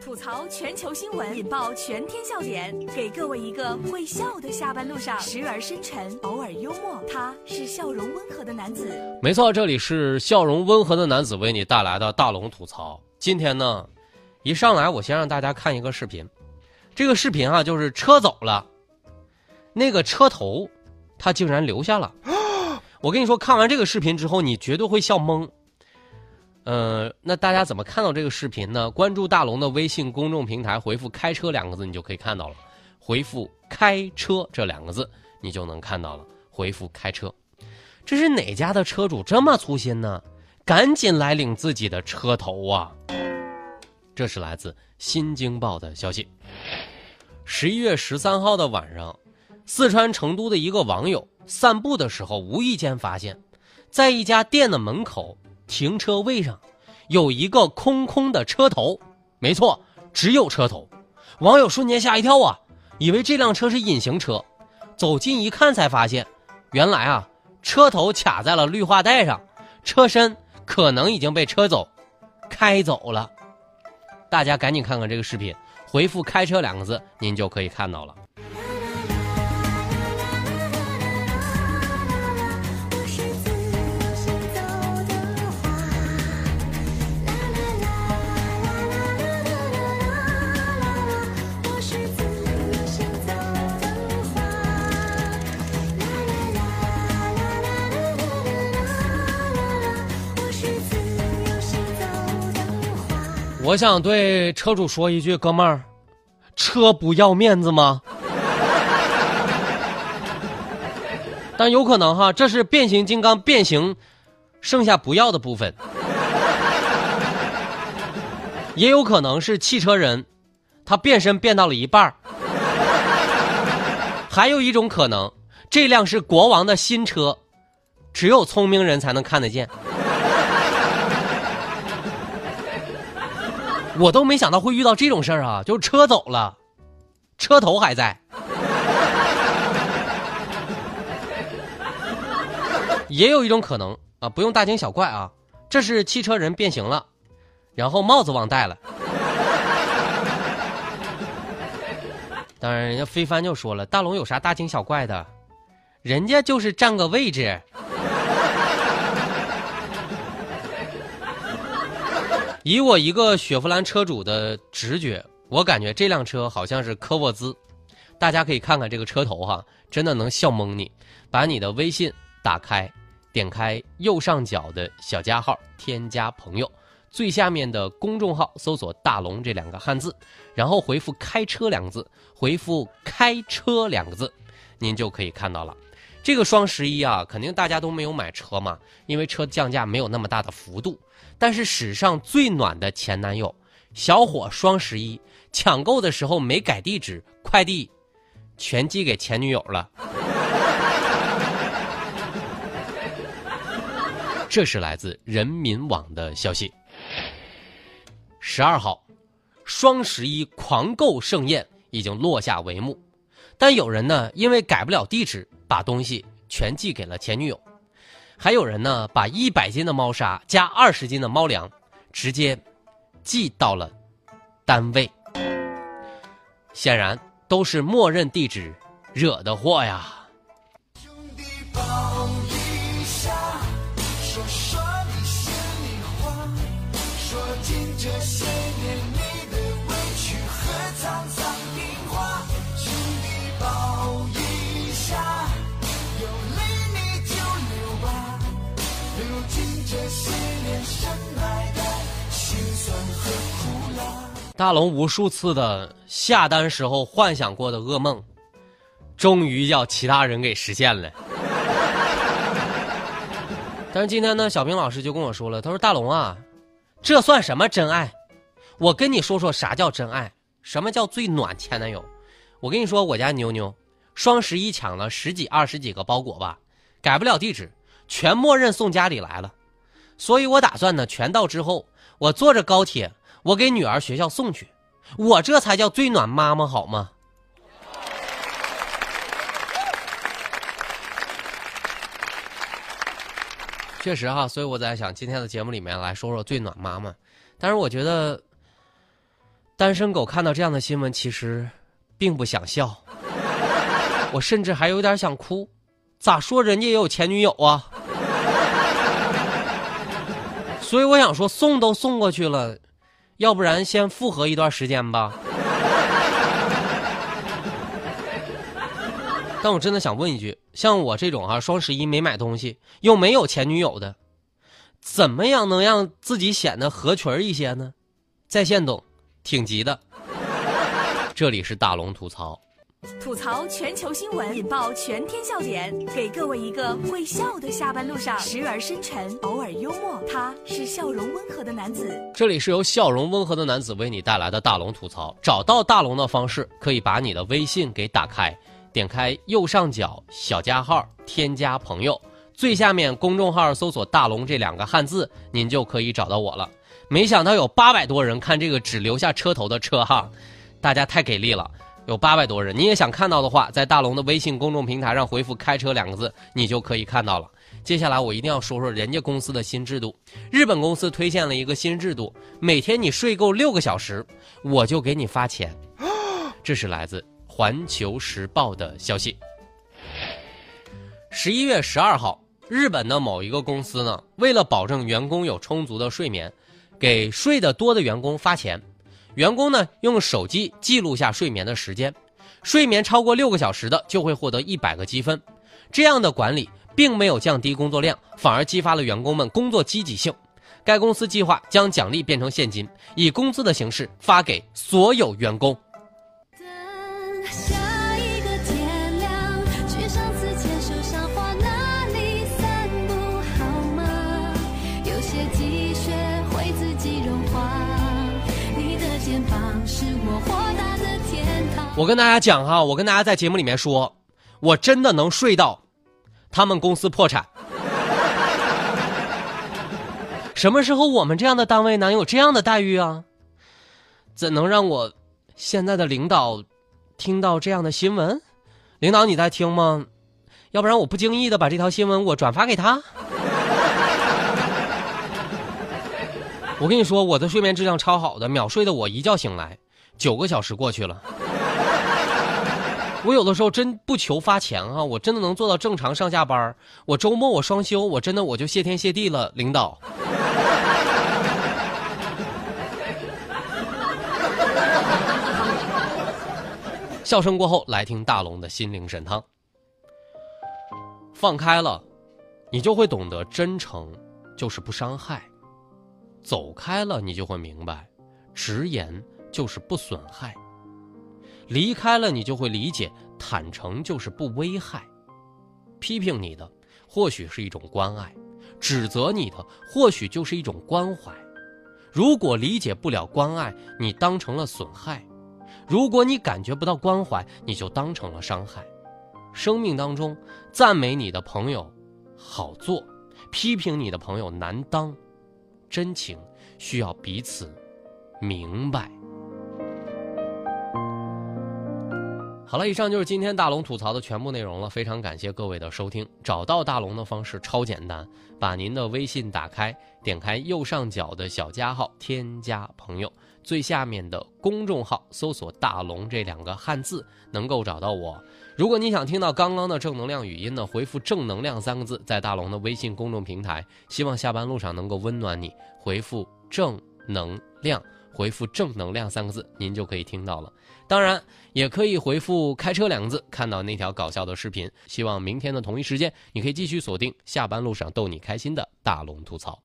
吐槽全球新闻，引爆全天笑点，给各位一个会笑的下班路上，时而深沉，偶尔幽默。他是笑容温和的男子。没错，这里是笑容温和的男子为你带来的大龙吐槽。今天呢，一上来我先让大家看一个视频，这个视频啊，就是车走了，那个车头，他竟然留下了。我跟你说，看完这个视频之后，你绝对会笑懵。呃，那大家怎么看到这个视频呢？关注大龙的微信公众平台，回复“开车”两个字，你就可以看到了。回复“开车”这两个字，你就能看到了。回复“开车”，这是哪家的车主这么粗心呢？赶紧来领自己的车头啊！这是来自《新京报》的消息。十一月十三号的晚上，四川成都的一个网友散步的时候，无意间发现，在一家店的门口。停车位上有一个空空的车头，没错，只有车头。网友瞬间吓一跳啊，以为这辆车是隐形车，走近一看才发现，原来啊，车头卡在了绿化带上，车身可能已经被车走开走了。大家赶紧看看这个视频，回复“开车”两个字，您就可以看到了。我想对车主说一句，哥们儿，车不要面子吗？但有可能哈，这是变形金刚变形剩下不要的部分，也有可能是汽车人他变身变到了一半还有一种可能，这辆是国王的新车，只有聪明人才能看得见。我都没想到会遇到这种事儿啊！就是车走了，车头还在。也有一种可能啊，不用大惊小怪啊，这是汽车人变形了，然后帽子忘戴了。当然，人家飞帆就说了：“大龙有啥大惊小怪的？人家就是占个位置。”以我一个雪佛兰车主的直觉，我感觉这辆车好像是科沃兹。大家可以看看这个车头哈，真的能笑蒙你。把你的微信打开，点开右上角的小加号，添加朋友，最下面的公众号搜索“大龙”这两个汉字，然后回复“开车”两个字，回复“开车”两个字，您就可以看到了。这个双十一啊，肯定大家都没有买车嘛，因为车降价没有那么大的幅度。但是史上最暖的前男友，小伙双十一抢购的时候没改地址，快递全寄给前女友了。这是来自人民网的消息。十二号，双十一狂购盛宴已经落下帷幕，但有人呢因为改不了地址，把东西全寄给了前女友。还有人呢，把一百斤的猫砂加二十斤的猫粮，直接寄到了单位。显然都是默认地址惹的祸呀。兄弟大龙无数次的下单时候幻想过的噩梦，终于要其他人给实现了。但是今天呢，小平老师就跟我说了，他说：“大龙啊，这算什么真爱？我跟你说说啥叫真爱，什么叫最暖前男友？我跟你说，我家妞妞双十一抢了十几二十几个包裹吧，改不了地址，全默认送家里来了。所以我打算呢，全到之后，我坐着高铁。”我给女儿学校送去，我这才叫最暖妈妈好吗？确实哈，所以我在想今天的节目里面来说说最暖妈妈。但是我觉得，单身狗看到这样的新闻，其实并不想笑，我甚至还有点想哭。咋说人家也有前女友啊？所以我想说，送都送过去了，要不然先复合一段时间吧。但我真的想问一句，像我这种啊，双十一没买东西又没有前女友的，怎么样能让自己显得合群一些呢？在线等，挺急的。这里是大龙吐槽，吐槽全球新闻，引爆全天笑点，给各位一个会笑的下班路上，时而深沉，偶尔幽默。他是笑容温和的男子。这里是由笑容温和的男子为你带来的大龙吐槽。找到大龙的方式，可以把你的微信给打开。点开右上角小加号，添加朋友，最下面公众号搜索“大龙”这两个汉字，您就可以找到我了。没想到有八百多人看这个只留下车头的车哈，大家太给力了！有八百多人，你也想看到的话，在大龙的微信公众平台上回复“开车”两个字，你就可以看到了。接下来我一定要说说人家公司的新制度，日本公司推荐了一个新制度，每天你睡够六个小时，我就给你发钱。这是来自。环球时报的消息，十一月十二号，日本的某一个公司呢，为了保证员工有充足的睡眠，给睡得多的员工发钱。员工呢，用手机记录下睡眠的时间，睡眠超过六个小时的就会获得一百个积分。这样的管理并没有降低工作量，反而激发了员工们工作积极性。该公司计划将奖励变成现金，以工资的形式发给所有员工。我跟大家讲哈，我跟大家在节目里面说，我真的能睡到他们公司破产。什么时候我们这样的单位能有这样的待遇啊？怎能让我现在的领导听到这样的新闻？领导你在听吗？要不然我不经意的把这条新闻我转发给他。我跟你说，我的睡眠质量超好的，秒睡的我一觉醒来，九个小时过去了。我有的时候真不求发钱啊，我真的能做到正常上下班我周末我双休，我真的我就谢天谢地了，领导。笑声过后，来听大龙的心灵神汤。放开了，你就会懂得真诚就是不伤害；走开了，你就会明白，直言就是不损害。离开了，你就会理解，坦诚就是不危害。批评你的，或许是一种关爱；指责你的，或许就是一种关怀。如果理解不了关爱，你当成了损害；如果你感觉不到关怀，你就当成了伤害。生命当中，赞美你的朋友好做，批评你的朋友难当。真情需要彼此明白。好了，以上就是今天大龙吐槽的全部内容了。非常感谢各位的收听。找到大龙的方式超简单，把您的微信打开，点开右上角的小加号，添加朋友，最下面的公众号搜索“大龙”这两个汉字，能够找到我。如果你想听到刚刚的正能量语音呢，回复“正能量”三个字，在大龙的微信公众平台。希望下班路上能够温暖你，回复“正能量”。回复“正能量”三个字，您就可以听到了。当然，也可以回复“开车”两个字，看到那条搞笑的视频。希望明天的同一时间，你可以继续锁定下班路上逗你开心的大龙吐槽。